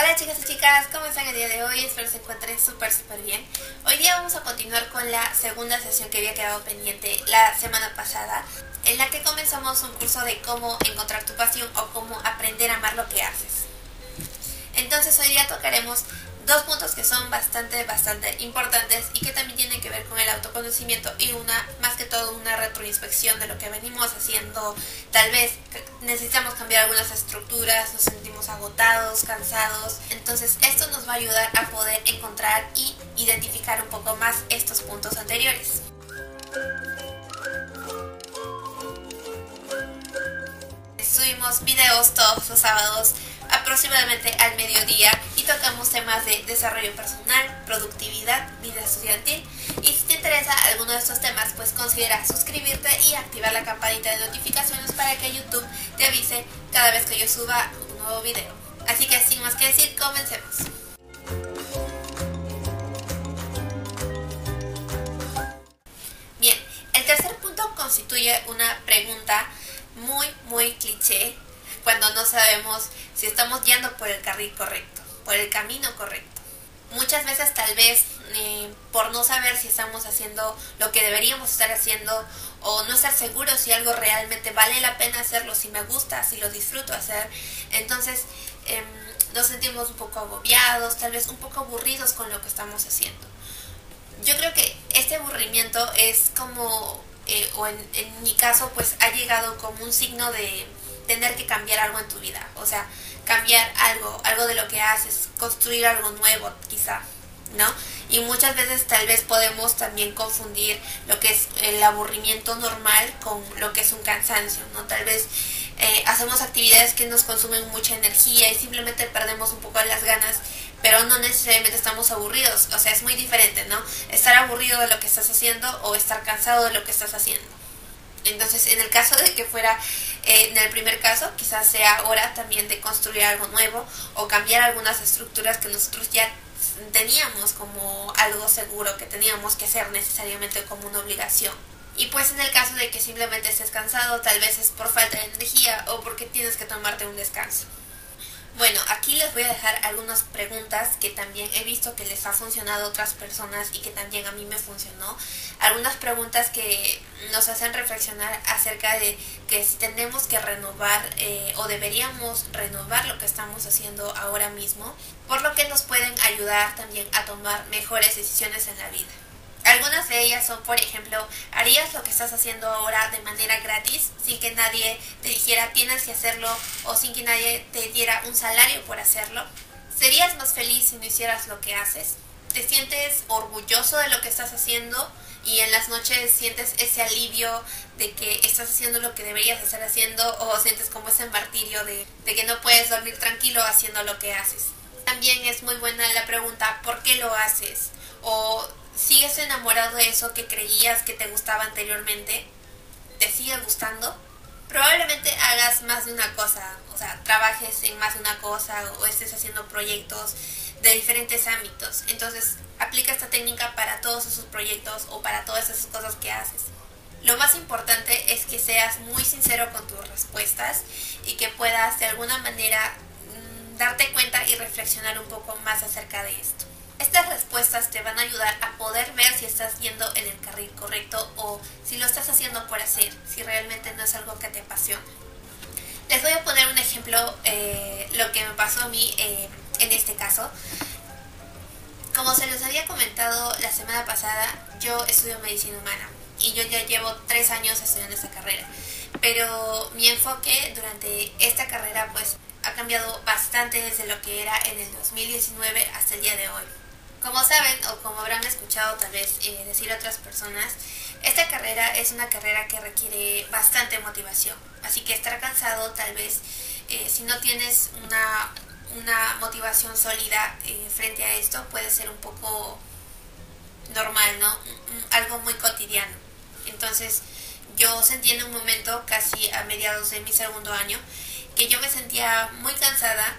Hola chicas y chicas, ¿cómo están el día de hoy? Espero se encuentren súper súper bien. Hoy día vamos a continuar con la segunda sesión que había quedado pendiente la semana pasada, en la que comenzamos un curso de cómo encontrar tu pasión o cómo aprender a amar lo que haces. Entonces hoy día tocaremos dos puntos que son bastante, bastante importantes y que también tienen autoconocimiento y una, más que todo, una retroinspección de lo que venimos haciendo. Tal vez necesitamos cambiar algunas estructuras, nos sentimos agotados, cansados. Entonces esto nos va a ayudar a poder encontrar y identificar un poco más estos puntos anteriores. Subimos videos todos los sábados aproximadamente al mediodía y tocamos temas de desarrollo personal, productividad, vida estudiantil y si te interesa alguno de estos temas pues considera suscribirte y activar la campanita de notificaciones para que YouTube te avise cada vez que yo suba un nuevo video. Así que sin más que decir, comencemos. Bien, el tercer punto constituye una pregunta muy, muy cliché cuando no sabemos si estamos yendo por el carril correcto, por el camino correcto. Muchas veces tal vez eh, por no saber si estamos haciendo lo que deberíamos estar haciendo o no estar seguros si algo realmente vale la pena hacerlo, si me gusta, si lo disfruto hacer, entonces em, nos sentimos un poco agobiados, tal vez un poco aburridos con lo que estamos haciendo. Yo creo que este aburrimiento es como, eh, o en, en mi caso, pues ha llegado como un signo de tener que cambiar algo en tu vida, o sea, cambiar algo, algo de lo que haces, construir algo nuevo quizá, ¿no? Y muchas veces tal vez podemos también confundir lo que es el aburrimiento normal con lo que es un cansancio, ¿no? Tal vez eh, hacemos actividades que nos consumen mucha energía y simplemente perdemos un poco las ganas, pero no necesariamente estamos aburridos, o sea, es muy diferente, ¿no? Estar aburrido de lo que estás haciendo o estar cansado de lo que estás haciendo. Entonces, en el caso de que fuera, eh, en el primer caso, quizás sea hora también de construir algo nuevo o cambiar algunas estructuras que nosotros ya teníamos como algo seguro, que teníamos que hacer necesariamente como una obligación. Y pues en el caso de que simplemente estés cansado, tal vez es por falta de energía o porque tienes que tomarte un descanso. Bueno, aquí les voy a dejar algunas preguntas que también he visto que les ha funcionado a otras personas y que también a mí me funcionó. Algunas preguntas que nos hacen reflexionar acerca de que si tenemos que renovar eh, o deberíamos renovar lo que estamos haciendo ahora mismo, por lo que nos pueden ayudar también a tomar mejores decisiones en la vida. Algunas de ellas son, por ejemplo, ¿harías lo que estás haciendo ahora de manera gratis sin que nadie te dijera tienes que hacerlo o sin que nadie te diera un salario por hacerlo? ¿Serías más feliz si no hicieras lo que haces? ¿Te sientes orgulloso de lo que estás haciendo y en las noches sientes ese alivio de que estás haciendo lo que deberías estar haciendo o sientes como ese martirio de, de que no puedes dormir tranquilo haciendo lo que haces? También es muy buena la pregunta ¿por qué lo haces? o sigues enamorado de eso que creías que te gustaba anteriormente, te sigue gustando, probablemente hagas más de una cosa, o sea, trabajes en más de una cosa o estés haciendo proyectos de diferentes ámbitos. Entonces, aplica esta técnica para todos esos proyectos o para todas esas cosas que haces. Lo más importante es que seas muy sincero con tus respuestas y que puedas de alguna manera mm, darte cuenta y reflexionar un poco más acerca de esto. Estas respuestas te van a ayudar a poder ver si estás yendo en el carril correcto o si lo estás haciendo por hacer, si realmente no es algo que te apasiona. Les voy a poner un ejemplo, eh, lo que me pasó a mí eh, en este caso. Como se los había comentado la semana pasada, yo estudio medicina humana y yo ya llevo tres años estudiando esta carrera. Pero mi enfoque durante esta carrera pues ha cambiado bastante desde lo que era en el 2019 hasta el día de hoy. Como saben o como habrán escuchado tal vez eh, decir otras personas, esta carrera es una carrera que requiere bastante motivación. Así que estar cansado tal vez eh, si no tienes una, una motivación sólida eh, frente a esto puede ser un poco normal, ¿no? Algo muy cotidiano. Entonces yo sentí en un momento, casi a mediados de mi segundo año, que yo me sentía muy cansada,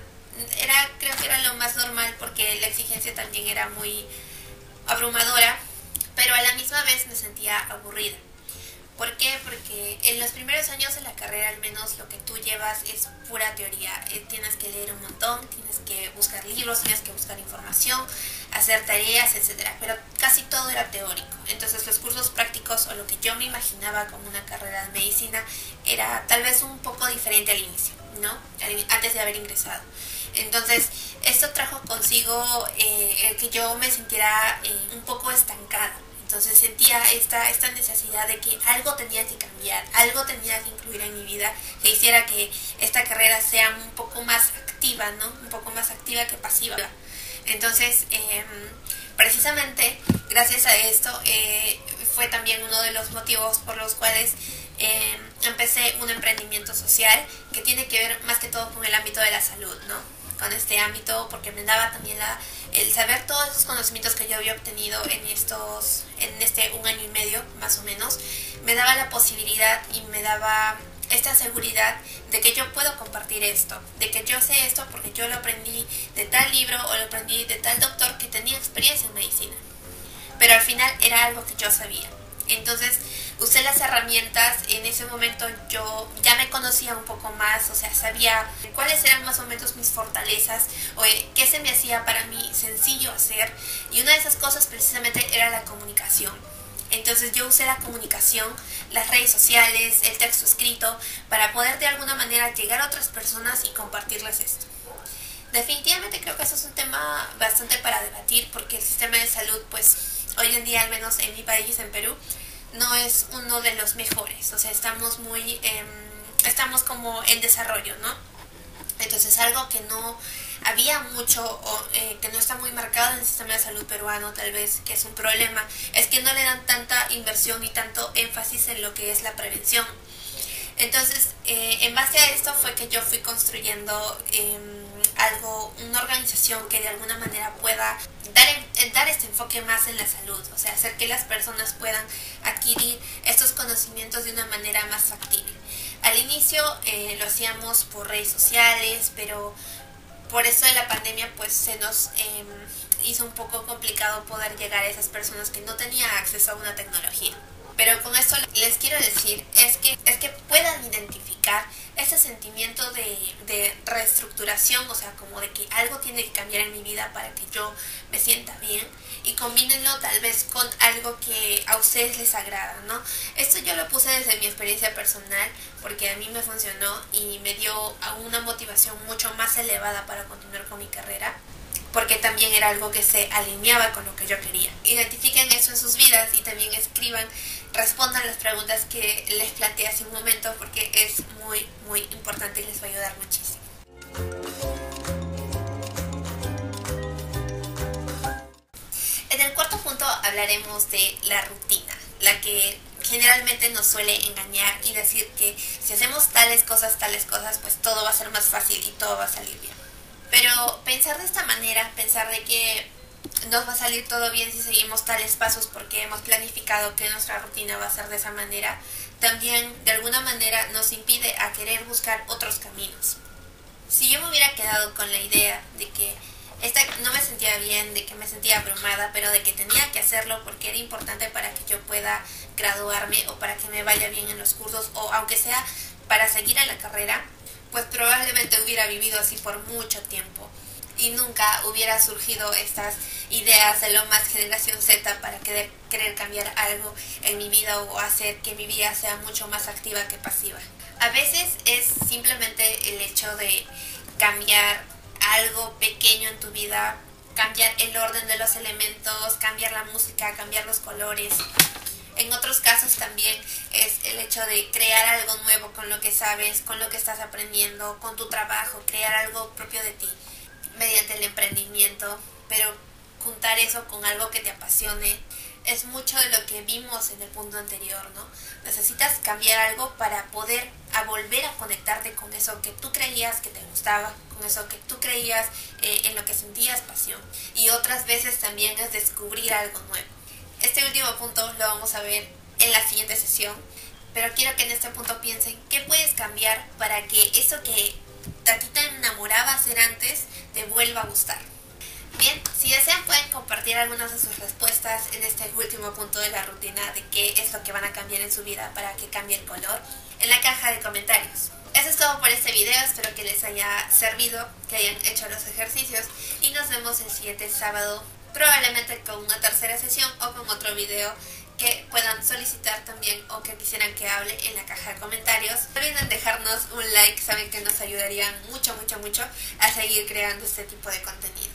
era creo que era lo más normal porque la exigencia también era muy abrumadora, pero a la misma vez me sentía aburrida. ¿Por qué? Porque en los primeros años de la carrera al menos lo que tú llevas es pura teoría. Eh, tienes que leer un montón, tienes que buscar libros, tienes que buscar información, hacer tareas, etc. Pero casi todo era teórico. Entonces los cursos prácticos o lo que yo me imaginaba como una carrera de medicina era tal vez un poco diferente al inicio, ¿no? Antes de haber ingresado. Entonces, esto trajo consigo eh, que yo me sintiera eh, un poco estancada entonces sentía esta, esta necesidad de que algo tenía que cambiar, algo tenía que incluir en mi vida que hiciera que esta carrera sea un poco más activa, ¿no? Un poco más activa que pasiva. Entonces, em, precisamente gracias a esto eh, fue también uno de los motivos por los cuales em, empecé un emprendimiento social que tiene que ver más que todo con el ámbito de la salud, ¿no? Con este ámbito porque me daba también la, el saber todos esos conocimientos que yo había obtenido en estos en este un año y medio más o menos me daba la posibilidad y me daba esta seguridad de que yo puedo compartir esto, de que yo sé esto porque yo lo aprendí de tal libro o lo aprendí de tal doctor que tenía experiencia en medicina. Pero al final era algo que yo sabía. Entonces usé las herramientas, en ese momento yo ya me conocía un poco más, o sea, sabía cuáles eran más o menos mis fortalezas, o qué se me hacía para mí sencillo hacer, y una de esas cosas precisamente era la comunicación. Entonces yo usé la comunicación, las redes sociales, el texto escrito, para poder de alguna manera llegar a otras personas y compartirles esto. Definitivamente creo que eso es un tema bastante para debatir porque el sistema de salud, pues hoy en día, al menos en mi país, en Perú, no es uno de los mejores. O sea, estamos muy, em, estamos como en desarrollo, ¿no? Entonces algo que no había mucho, o, eh, que no está muy marcado en el sistema de salud peruano, tal vez, que es un problema, es que no le dan tanta inversión y tanto énfasis en lo que es la prevención. Entonces, eh, en base a esto fue que yo fui construyendo em, algo, una organización que de alguna manera pueda dar, dar este enfoque más en la salud, o sea, hacer que las personas puedan adquirir estos conocimientos de una manera más factible. Al inicio eh, lo hacíamos por redes sociales, pero por eso de la pandemia pues se nos em, hizo un poco complicado poder llegar a esas personas que no tenían acceso a una tecnología. Pero con esto les quiero decir es que, es que puedan identificar ese sentimiento de, de reestructuración, o sea, como de que algo tiene que cambiar en mi vida para que yo me sienta bien y combínenlo tal vez con algo que a ustedes les agrada, ¿no? Esto yo lo puse desde mi experiencia personal porque a mí me funcionó y me dio una motivación mucho más elevada para continuar con mi carrera porque también era algo que se alineaba con lo que yo quería. Identifiquen eso en sus vidas y también escriban, respondan las preguntas que les planteé hace un momento porque es muy, muy importante y les va a ayudar muchísimo. En el cuarto punto hablaremos de la rutina, la que generalmente nos suele engañar y decir que si hacemos tales cosas, tales cosas, pues todo va a ser más fácil y todo va a salir bien. Pero pensar de esta manera, pensar de que nos va a salir todo bien si seguimos tales pasos porque hemos planificado que nuestra rutina va a ser de esa manera, también de alguna manera nos impide a querer buscar otros caminos. Si yo me hubiera quedado con la idea de que esta, no me sentía bien, de que me sentía abrumada, pero de que tenía que hacerlo porque era importante para que yo pueda graduarme o para que me vaya bien en los cursos o aunque sea para seguir en la carrera, probablemente hubiera vivido así por mucho tiempo y nunca hubiera surgido estas ideas de lo más generación Z para querer, querer cambiar algo en mi vida o hacer que mi vida sea mucho más activa que pasiva. A veces es simplemente el hecho de cambiar algo pequeño en tu vida, cambiar el orden de los elementos, cambiar la música, cambiar los colores, en otros casos también es el hecho de crear algo nuevo con lo que sabes, con lo que estás aprendiendo, con tu trabajo, crear algo propio de ti mediante el emprendimiento, pero juntar eso con algo que te apasione es mucho de lo que vimos en el punto anterior, ¿no? Necesitas cambiar algo para poder volver a conectarte con eso que tú creías que te gustaba, con eso que tú creías eh, en lo que sentías pasión. Y otras veces también es descubrir algo nuevo. Este último punto lo vamos a ver en la siguiente sesión, pero quiero que en este punto piensen qué puedes cambiar para que eso que a ti te enamoraba hacer antes te vuelva a gustar. Bien, si desean pueden compartir algunas de sus respuestas en este último punto de la rutina de qué es lo que van a cambiar en su vida para que cambie el color en la caja de comentarios. Eso es todo por este video, espero que les haya servido, que hayan hecho los ejercicios y nos vemos el siguiente sábado, probablemente con una tercera sesión o con otro video que puedan solicitar también o que quisieran que hable en la caja de comentarios. No olviden dejarnos un like, saben que nos ayudarían mucho, mucho, mucho a seguir creando este tipo de contenido.